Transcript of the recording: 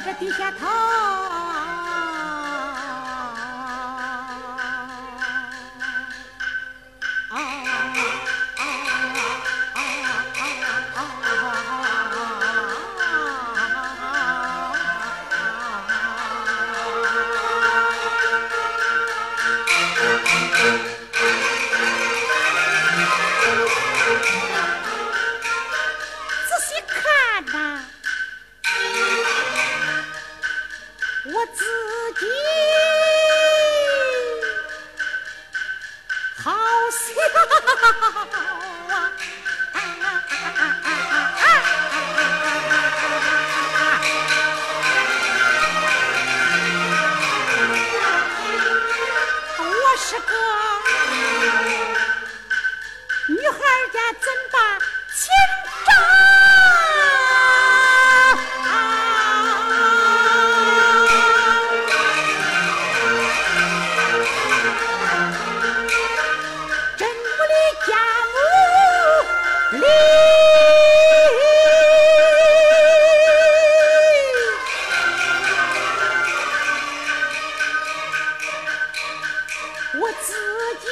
这低下头。女孩家怎把钱找？真不离家母离。我自己